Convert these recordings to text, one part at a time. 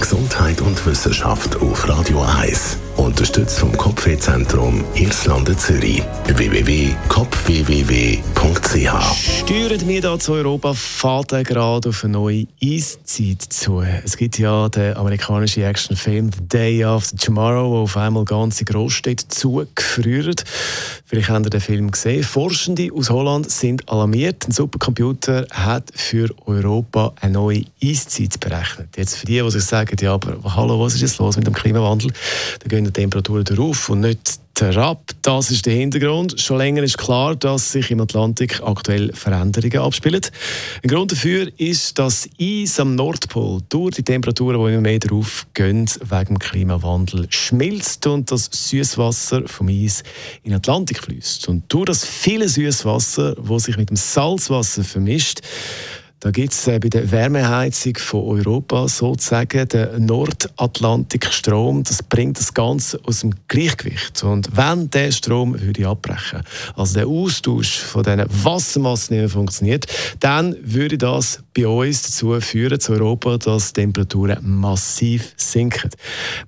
Gesundheit und Wissenschaft auf Radio 1. Unterstützt vom Kopfwehzentrum Irlande Zürich. www.kopfwww.ch Steuern wir da zu Europa, fährt gerade auf eine neue Eiszeit zu. Es gibt ja den amerikanischen Actionfilm The Day After Tomorrow, wo auf einmal ganze Großstädte zugefrieren. Vielleicht habt ihr den Film gesehen. Forschende aus Holland sind alarmiert. Ein Supercomputer hat für Europa eine neue Eiszeit berechnet. Jetzt für die, die sich sagen, ja, aber hallo, was ist jetzt los mit dem Klimawandel? Da gehen die Temperaturen drauf und nicht herab. Das ist der Hintergrund. Schon länger ist klar, dass sich im Atlantik aktuell Veränderungen abspielen. Ein Grund dafür ist, dass Eis am Nordpol durch die Temperaturen, die immer mehr drauf gehen, wegen dem Klimawandel schmilzt und das Süßwasser vom Eis in den Atlantik fließt. Und durch das viele Süßwasser, das sich mit dem Salzwasser vermischt, da gibt es äh, bei der Wärmeheizung von Europa sozusagen den Nordatlantikstrom. Das bringt das Ganze aus dem Gleichgewicht. Und wenn der Strom würde abbrechen, also der Austausch von diesen Wassermassen nicht mehr funktioniert, dann würde das bei uns dazu führen, zu Europa, dass die Temperaturen massiv sinken.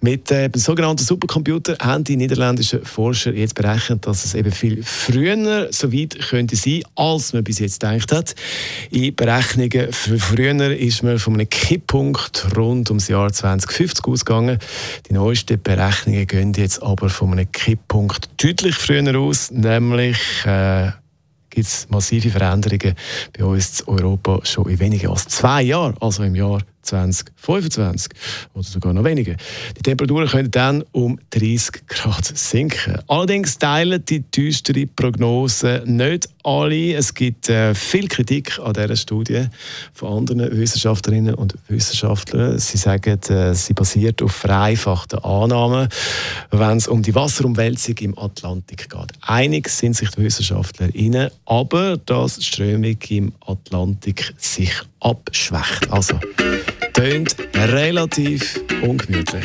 Mit äh, dem sogenannten Supercomputer haben die niederländischen Forscher jetzt berechnet, dass es eben viel früher so weit könnte sein, als man bis jetzt gedacht hat. In Berechnungen. Früher ist man von einem Kipppunkt rund ums Jahr 2050 ausgegangen. Die neuesten Berechnungen gehen jetzt aber von einem Kipppunkt deutlich früher aus, nämlich äh, gibt es massive Veränderungen bei uns in Europa schon in weniger als zwei Jahren, also im Jahr 2025 oder sogar noch weniger. Die Temperaturen können dann um 30 Grad sinken. Allerdings teilen die düstere Prognose nicht alle. Es gibt äh, viel Kritik an dieser Studie von anderen Wissenschaftlerinnen und Wissenschaftlern. Sie sagen, äh, sie basiert auf vereinfachten Annahmen, wenn es um die Wasserumwälzung im Atlantik geht. Einig sind sich die WissenschaftlerInnen, aber dass die Strömung im Atlantik sich abschwächt. Also, tönt relativ ungemütlich.